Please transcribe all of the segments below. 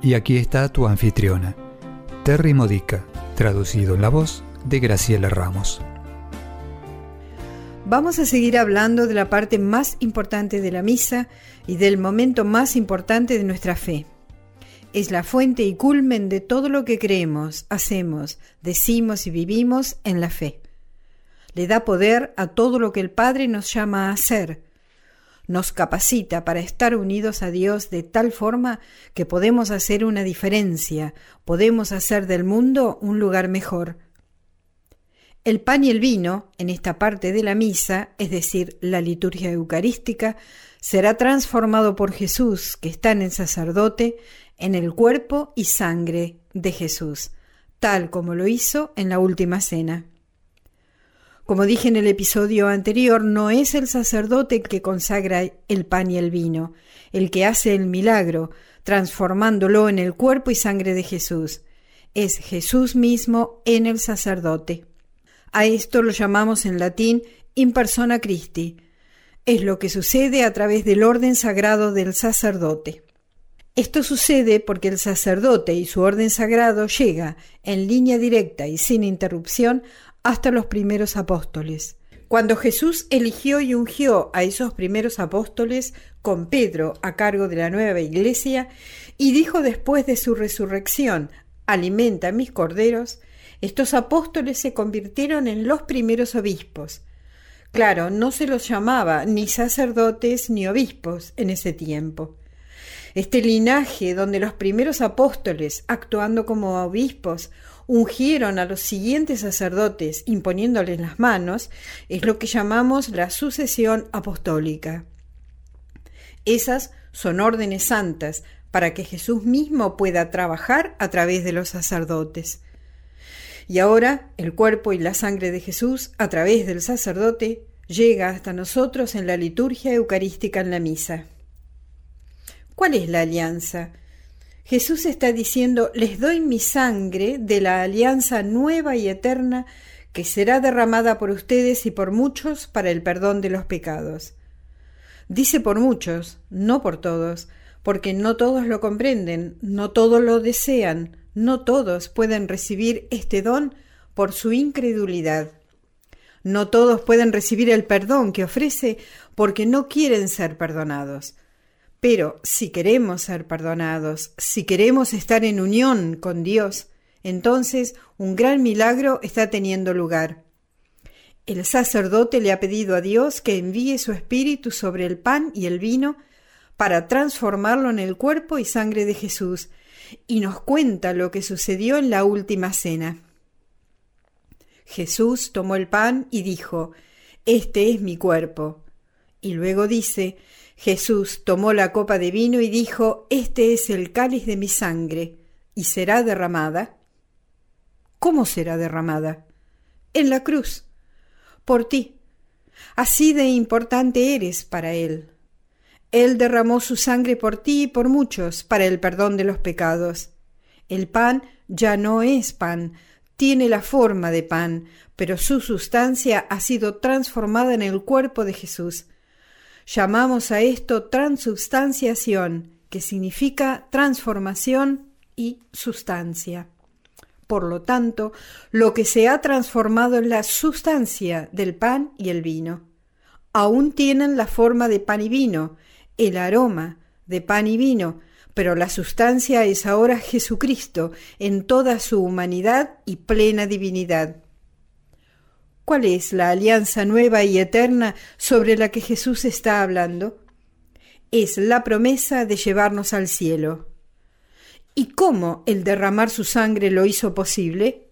Y aquí está tu anfitriona, Terry Modica, traducido en la voz de Graciela Ramos. Vamos a seguir hablando de la parte más importante de la misa y del momento más importante de nuestra fe. Es la fuente y culmen de todo lo que creemos, hacemos, decimos y vivimos en la fe. Le da poder a todo lo que el Padre nos llama a hacer, nos capacita para estar unidos a Dios de tal forma que podemos hacer una diferencia, podemos hacer del mundo un lugar mejor. El pan y el vino, en esta parte de la misa, es decir, la liturgia eucarística, será transformado por Jesús, que está en el sacerdote, en el cuerpo y sangre de Jesús, tal como lo hizo en la última cena. Como dije en el episodio anterior, no es el sacerdote el que consagra el pan y el vino, el que hace el milagro, transformándolo en el cuerpo y sangre de Jesús. Es Jesús mismo en el sacerdote. A esto lo llamamos en latín in persona Christi. Es lo que sucede a través del orden sagrado del sacerdote. Esto sucede porque el sacerdote y su orden sagrado llega en línea directa y sin interrupción hasta los primeros apóstoles. Cuando Jesús eligió y ungió a esos primeros apóstoles con Pedro a cargo de la nueva iglesia y dijo después de su resurrección, alimenta mis corderos, estos apóstoles se convirtieron en los primeros obispos. Claro, no se los llamaba ni sacerdotes ni obispos en ese tiempo. Este linaje donde los primeros apóstoles, actuando como obispos, ungieron a los siguientes sacerdotes imponiéndoles las manos, es lo que llamamos la sucesión apostólica. Esas son órdenes santas para que Jesús mismo pueda trabajar a través de los sacerdotes. Y ahora el cuerpo y la sangre de Jesús, a través del sacerdote, llega hasta nosotros en la liturgia eucarística en la misa. ¿Cuál es la alianza? Jesús está diciendo, les doy mi sangre de la alianza nueva y eterna que será derramada por ustedes y por muchos para el perdón de los pecados. Dice por muchos, no por todos, porque no todos lo comprenden, no todos lo desean, no todos pueden recibir este don por su incredulidad. No todos pueden recibir el perdón que ofrece porque no quieren ser perdonados. Pero si queremos ser perdonados, si queremos estar en unión con Dios, entonces un gran milagro está teniendo lugar. El sacerdote le ha pedido a Dios que envíe su espíritu sobre el pan y el vino para transformarlo en el cuerpo y sangre de Jesús, y nos cuenta lo que sucedió en la última cena. Jesús tomó el pan y dijo, Este es mi cuerpo. Y luego dice, Jesús tomó la copa de vino y dijo, Este es el cáliz de mi sangre, y será derramada. ¿Cómo será derramada? En la cruz, por ti. Así de importante eres para Él. Él derramó su sangre por ti y por muchos para el perdón de los pecados. El pan ya no es pan, tiene la forma de pan, pero su sustancia ha sido transformada en el cuerpo de Jesús Llamamos a esto transubstanciación, que significa transformación y sustancia. Por lo tanto, lo que se ha transformado es la sustancia del pan y el vino. Aún tienen la forma de pan y vino, el aroma de pan y vino, pero la sustancia es ahora Jesucristo en toda su humanidad y plena divinidad. ¿Cuál es la alianza nueva y eterna sobre la que Jesús está hablando? Es la promesa de llevarnos al cielo. ¿Y cómo el derramar su sangre lo hizo posible?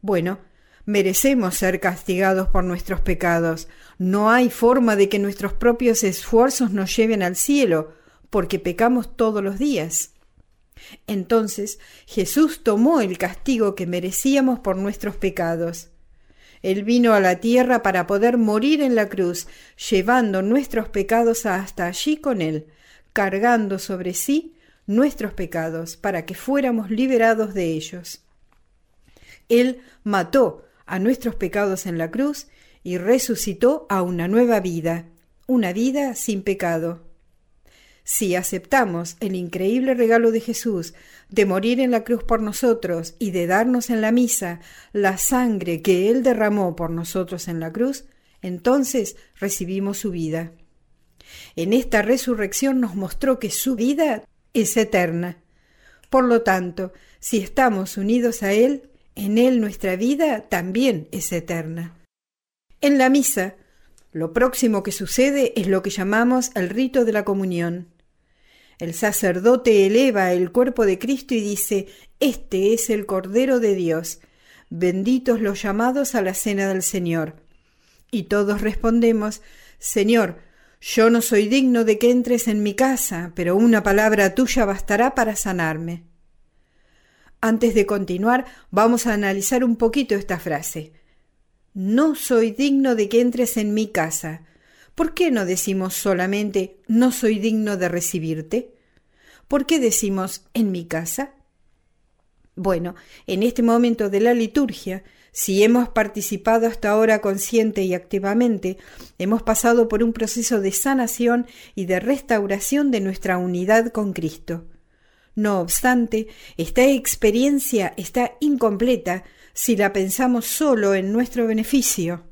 Bueno, merecemos ser castigados por nuestros pecados. No hay forma de que nuestros propios esfuerzos nos lleven al cielo, porque pecamos todos los días. Entonces Jesús tomó el castigo que merecíamos por nuestros pecados. Él vino a la tierra para poder morir en la cruz, llevando nuestros pecados hasta allí con Él, cargando sobre sí nuestros pecados, para que fuéramos liberados de ellos. Él mató a nuestros pecados en la cruz y resucitó a una nueva vida, una vida sin pecado. Si aceptamos el increíble regalo de Jesús de morir en la cruz por nosotros y de darnos en la misa la sangre que Él derramó por nosotros en la cruz, entonces recibimos su vida. En esta resurrección nos mostró que su vida es eterna. Por lo tanto, si estamos unidos a Él, en Él nuestra vida también es eterna. En la misa, lo próximo que sucede es lo que llamamos el rito de la comunión. El sacerdote eleva el cuerpo de Cristo y dice, Este es el Cordero de Dios, benditos los llamados a la cena del Señor. Y todos respondemos, Señor, yo no soy digno de que entres en mi casa, pero una palabra tuya bastará para sanarme. Antes de continuar, vamos a analizar un poquito esta frase. No soy digno de que entres en mi casa. ¿Por qué no decimos solamente no soy digno de recibirte? ¿Por qué decimos en mi casa? Bueno, en este momento de la liturgia, si hemos participado hasta ahora consciente y activamente, hemos pasado por un proceso de sanación y de restauración de nuestra unidad con Cristo. No obstante, esta experiencia está incompleta si la pensamos solo en nuestro beneficio.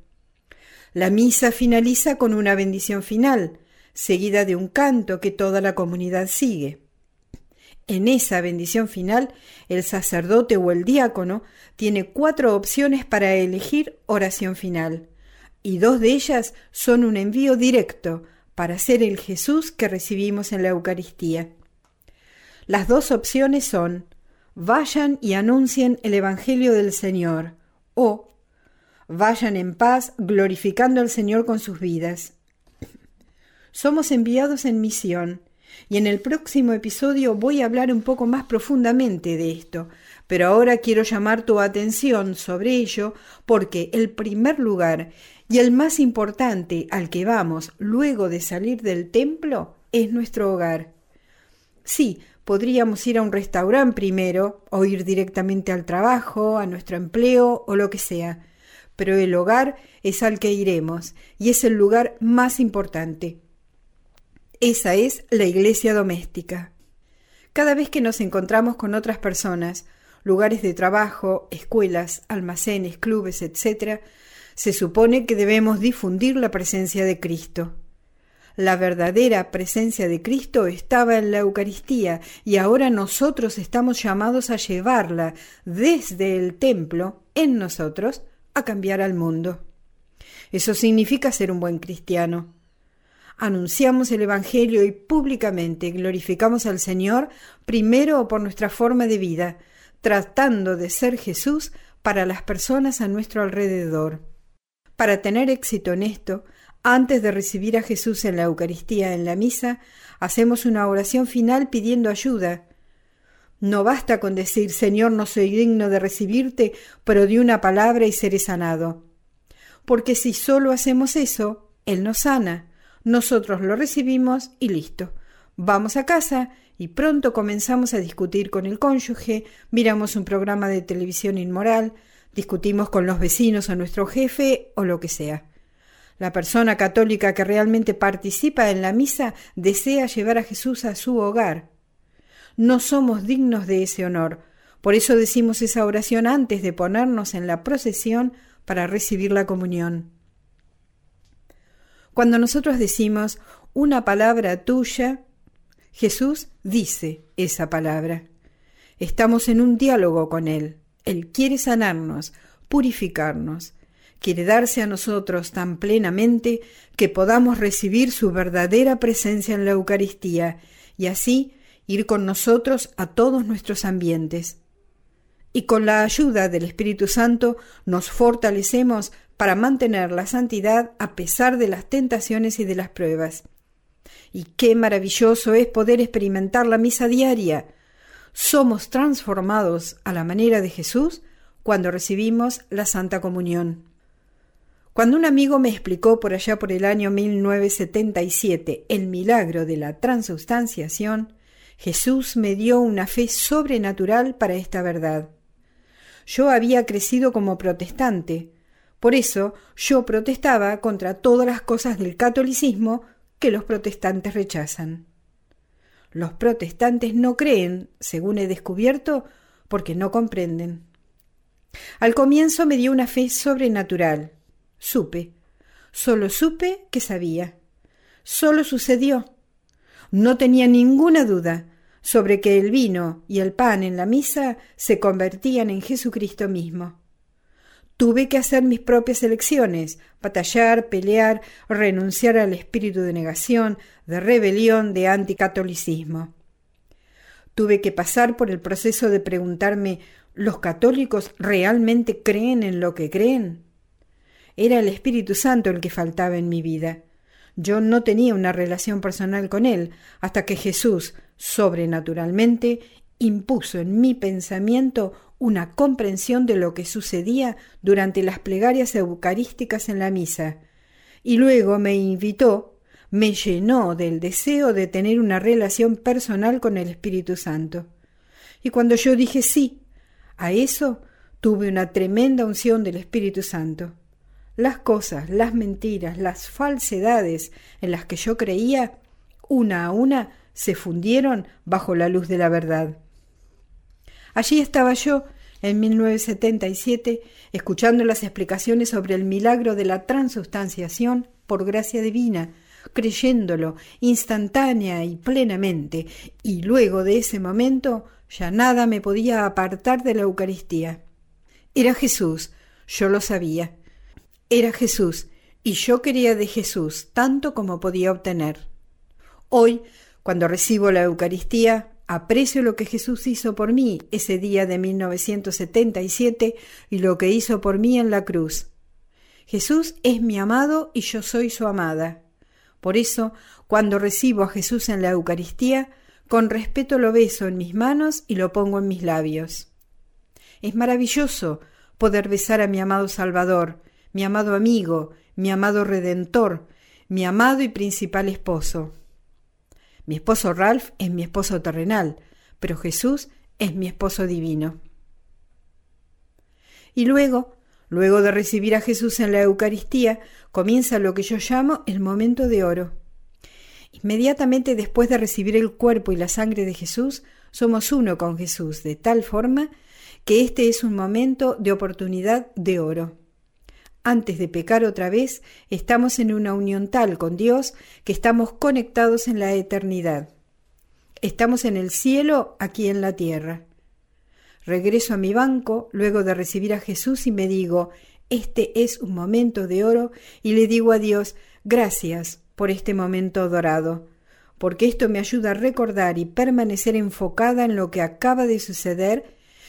La misa finaliza con una bendición final, seguida de un canto que toda la comunidad sigue. En esa bendición final, el sacerdote o el diácono tiene cuatro opciones para elegir oración final, y dos de ellas son un envío directo para ser el Jesús que recibimos en la Eucaristía. Las dos opciones son vayan y anuncien el Evangelio del Señor o Vayan en paz glorificando al Señor con sus vidas. Somos enviados en misión, y en el próximo episodio voy a hablar un poco más profundamente de esto, pero ahora quiero llamar tu atención sobre ello porque el primer lugar y el más importante al que vamos luego de salir del templo es nuestro hogar. Sí, podríamos ir a un restaurante primero o ir directamente al trabajo, a nuestro empleo o lo que sea, pero el hogar es al que iremos y es el lugar más importante. Esa es la iglesia doméstica. Cada vez que nos encontramos con otras personas, lugares de trabajo, escuelas, almacenes, clubes, etc., se supone que debemos difundir la presencia de Cristo. La verdadera presencia de Cristo estaba en la Eucaristía y ahora nosotros estamos llamados a llevarla desde el templo en nosotros a cambiar al mundo. Eso significa ser un buen cristiano. Anunciamos el Evangelio y públicamente glorificamos al Señor primero por nuestra forma de vida, tratando de ser Jesús para las personas a nuestro alrededor. Para tener éxito en esto, antes de recibir a Jesús en la Eucaristía en la misa, hacemos una oración final pidiendo ayuda, no basta con decir Señor, no soy digno de recibirte, pero di una palabra y seré sanado. Porque si solo hacemos eso, Él nos sana, nosotros lo recibimos y listo. Vamos a casa y pronto comenzamos a discutir con el cónyuge, miramos un programa de televisión inmoral, discutimos con los vecinos o nuestro jefe o lo que sea. La persona católica que realmente participa en la misa desea llevar a Jesús a su hogar, no somos dignos de ese honor. Por eso decimos esa oración antes de ponernos en la procesión para recibir la comunión. Cuando nosotros decimos una palabra tuya, Jesús dice esa palabra. Estamos en un diálogo con Él. Él quiere sanarnos, purificarnos, quiere darse a nosotros tan plenamente que podamos recibir su verdadera presencia en la Eucaristía y así ir con nosotros a todos nuestros ambientes. Y con la ayuda del Espíritu Santo nos fortalecemos para mantener la santidad a pesar de las tentaciones y de las pruebas. Y qué maravilloso es poder experimentar la misa diaria. somos transformados a la manera de Jesús cuando recibimos la Santa Comunión. Cuando un amigo me explicó por allá por el año 1977 el milagro de la transubstanciación, Jesús me dio una fe sobrenatural para esta verdad. Yo había crecido como protestante, por eso yo protestaba contra todas las cosas del catolicismo que los protestantes rechazan. Los protestantes no creen, según he descubierto, porque no comprenden. Al comienzo me dio una fe sobrenatural. Supe. Solo supe que sabía. Solo sucedió. No tenía ninguna duda sobre que el vino y el pan en la misa se convertían en Jesucristo mismo. Tuve que hacer mis propias elecciones, batallar, pelear, renunciar al espíritu de negación, de rebelión, de anticatolicismo. Tuve que pasar por el proceso de preguntarme ¿Los católicos realmente creen en lo que creen? Era el Espíritu Santo el que faltaba en mi vida. Yo no tenía una relación personal con él hasta que Jesús, sobrenaturalmente, impuso en mi pensamiento una comprensión de lo que sucedía durante las plegarias eucarísticas en la misa, y luego me invitó, me llenó del deseo de tener una relación personal con el Espíritu Santo. Y cuando yo dije sí, a eso tuve una tremenda unción del Espíritu Santo. Las cosas, las mentiras, las falsedades en las que yo creía, una a una, se fundieron bajo la luz de la verdad. Allí estaba yo, en 1977, escuchando las explicaciones sobre el milagro de la transubstanciación por gracia divina, creyéndolo instantánea y plenamente, y luego de ese momento ya nada me podía apartar de la Eucaristía. Era Jesús, yo lo sabía. Era Jesús, y yo quería de Jesús tanto como podía obtener. Hoy, cuando recibo la Eucaristía, aprecio lo que Jesús hizo por mí ese día de 1977 y lo que hizo por mí en la cruz. Jesús es mi amado y yo soy su amada. Por eso, cuando recibo a Jesús en la Eucaristía, con respeto lo beso en mis manos y lo pongo en mis labios. Es maravilloso poder besar a mi amado Salvador, mi amado amigo, mi amado Redentor, mi amado y principal esposo. Mi esposo Ralph es mi esposo terrenal, pero Jesús es mi esposo divino. Y luego, luego de recibir a Jesús en la Eucaristía, comienza lo que yo llamo el momento de oro. Inmediatamente después de recibir el cuerpo y la sangre de Jesús, somos uno con Jesús, de tal forma que este es un momento de oportunidad de oro. Antes de pecar otra vez, estamos en una unión tal con Dios que estamos conectados en la eternidad. Estamos en el cielo, aquí en la tierra. Regreso a mi banco luego de recibir a Jesús y me digo, este es un momento de oro y le digo a Dios, gracias por este momento dorado, porque esto me ayuda a recordar y permanecer enfocada en lo que acaba de suceder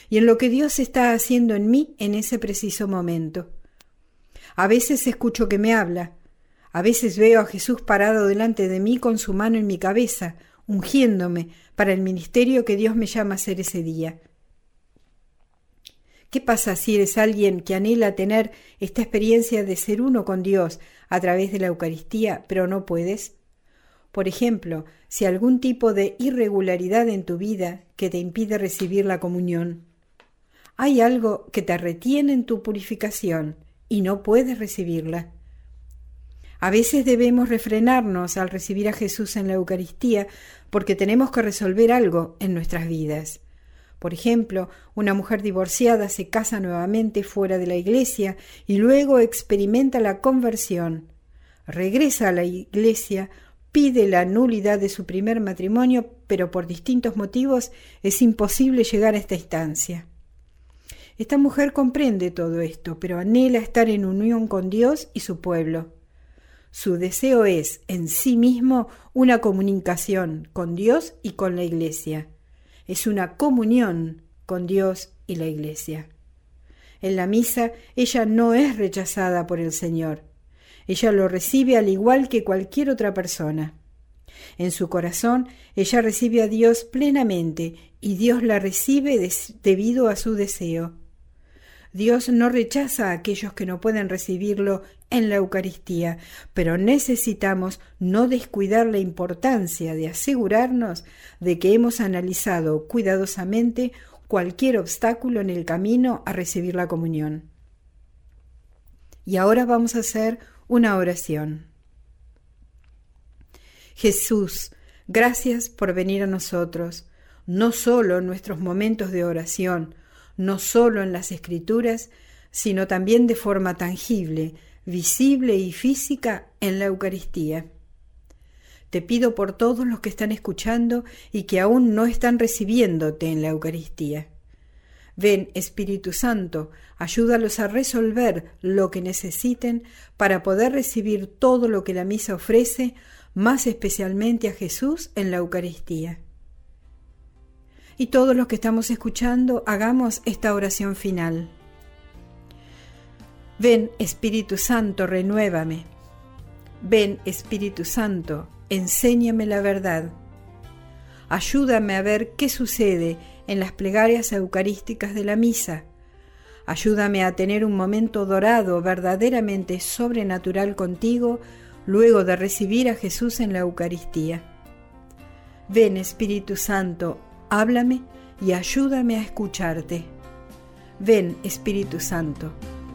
y en lo que Dios está haciendo en mí en ese preciso momento. A veces escucho que me habla, a veces veo a Jesús parado delante de mí con su mano en mi cabeza, ungiéndome para el ministerio que Dios me llama a hacer ese día. ¿Qué pasa si eres alguien que anhela tener esta experiencia de ser uno con Dios a través de la Eucaristía, pero no puedes? Por ejemplo, si algún tipo de irregularidad en tu vida que te impide recibir la comunión. Hay algo que te retiene en tu purificación y no puedes recibirla. A veces debemos refrenarnos al recibir a Jesús en la Eucaristía porque tenemos que resolver algo en nuestras vidas. Por ejemplo, una mujer divorciada se casa nuevamente fuera de la iglesia y luego experimenta la conversión. Regresa a la iglesia, pide la nulidad de su primer matrimonio, pero por distintos motivos es imposible llegar a esta instancia. Esta mujer comprende todo esto, pero anhela estar en unión con Dios y su pueblo. Su deseo es, en sí mismo, una comunicación con Dios y con la Iglesia es una comunión con Dios y la Iglesia. En la misa ella no es rechazada por el Señor. Ella lo recibe al igual que cualquier otra persona. En su corazón, ella recibe a Dios plenamente y Dios la recibe debido a su deseo. Dios no rechaza a aquellos que no pueden recibirlo en la Eucaristía, pero necesitamos no descuidar la importancia de asegurarnos de que hemos analizado cuidadosamente cualquier obstáculo en el camino a recibir la comunión. Y ahora vamos a hacer una oración. Jesús, gracias por venir a nosotros, no solo en nuestros momentos de oración, no solo en las escrituras, sino también de forma tangible, visible y física en la Eucaristía. Te pido por todos los que están escuchando y que aún no están recibiéndote en la Eucaristía. Ven, Espíritu Santo, ayúdalos a resolver lo que necesiten para poder recibir todo lo que la misa ofrece más especialmente a Jesús en la Eucaristía. Y todos los que estamos escuchando, hagamos esta oración final. Ven Espíritu Santo, renuévame. Ven Espíritu Santo, enséñame la verdad. Ayúdame a ver qué sucede en las plegarias eucarísticas de la misa. Ayúdame a tener un momento dorado, verdaderamente sobrenatural contigo, luego de recibir a Jesús en la Eucaristía. Ven Espíritu Santo, háblame y ayúdame a escucharte. Ven Espíritu Santo,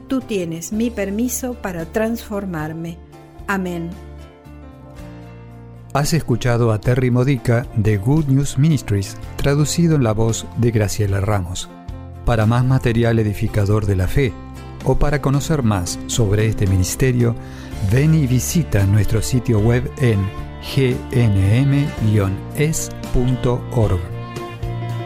tú tienes mi permiso para transformarme. Amén. Has escuchado a Terry Modica de Good News Ministries, traducido en la voz de Graciela Ramos. Para más material edificador de la fe o para conocer más sobre este ministerio, Ven y visita nuestro sitio web en gnm-es.org.